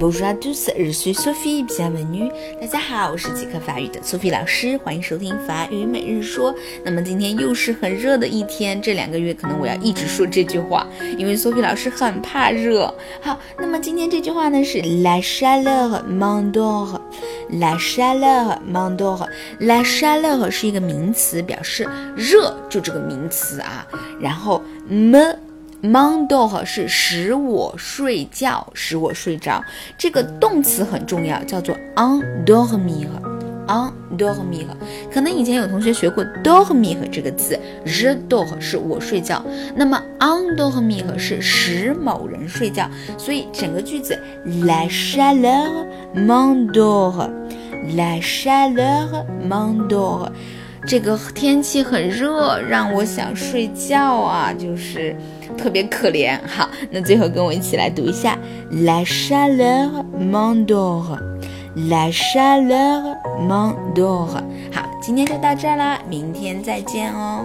Bonjour à tous, je suis Sophie, bienvenue。大家好，我是即刻法语的 Sophie 老师，欢迎收听法语每日说。那么今天又是很热的一天，这两个月可能我要一直说这句话，因为 Sophie 老师很怕热。好，那么今天这句话呢是 La chaleur m'endort。La chaleur m'endort。La chaleur 是一个名词，表示热，就这个名词啊。然后 me。Mondo 是使我睡觉，使我睡着。这个动词很重要，叫做 endormir。endormir。可能以前有同学学过 dormir 这个字，je d o r 是我睡觉，那么 endormir 是使某人睡觉。所以整个句子，la chaleur m'endort，la chaleur m'endort。这个天气很热，让我想睡觉啊，就是特别可怜。好，那最后跟我一起来读一下：La chaleur m'endort，La chaleur m'endort。好，今天就到这儿啦，明天再见哦。